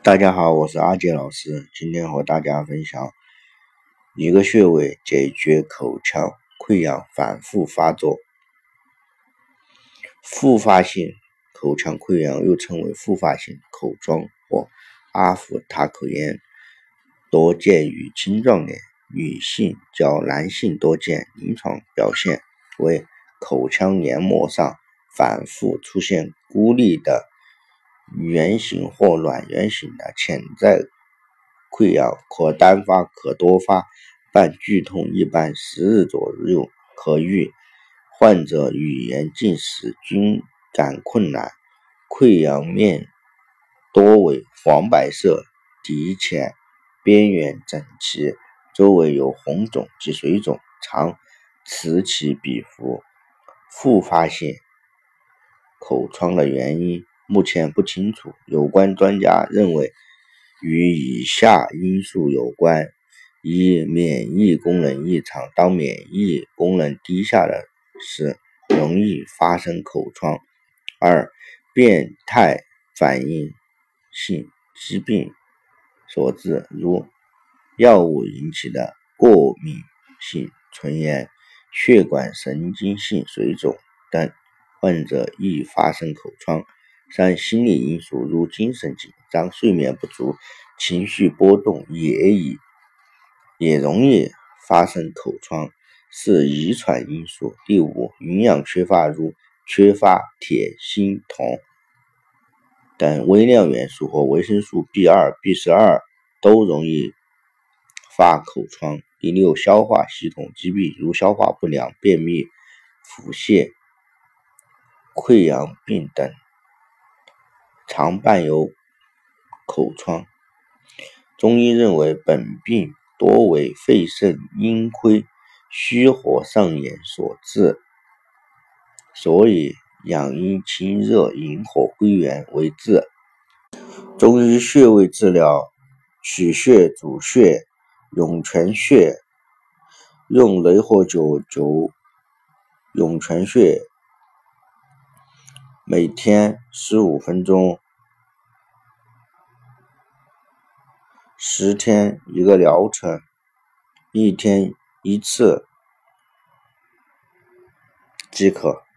大家好，我是阿杰老师，今天和大家分享一个穴位解决口腔溃疡反复发作。复发性口腔溃疡又称为复发性口疮或阿夫塔口炎，多见于青壮年女性，较男性多见。临床表现为口腔黏膜上反复出现孤立的。圆形或卵圆形的潜在溃疡，可单发可多发，伴剧痛，一般十日左右可愈。患者语言进食均感困难，溃疡面多为黄白色，底浅，边缘整齐，周围有红肿及水肿，常此起彼伏。复发性口疮的原因。目前不清楚，有关专家认为与以下因素有关：一、免疫功能异常，当免疫功能低下的时，容易发生口疮；二、变态反应性疾病所致，如药物引起的过敏性唇炎、血管神经性水肿等，患者易发生口疮。三、心理因素如精神紧张、睡眠不足、情绪波动也以也容易发生口疮。四、遗传因素。第五，营养缺乏如缺乏铁、锌、铜等微量元素和维生素 B 二、B 十二都容易发口疮。第六，消化系统疾病如消化不良、便秘、腹泻、溃疡病等。常伴有口疮，中医认为本病多为肺肾阴亏、虚火上炎所致，所以养阴清热、引火归元为治。中医穴位治疗，取穴主穴涌泉穴，用雷火灸灸涌泉穴。每天十五分钟，十天一个疗程，一天一次即可。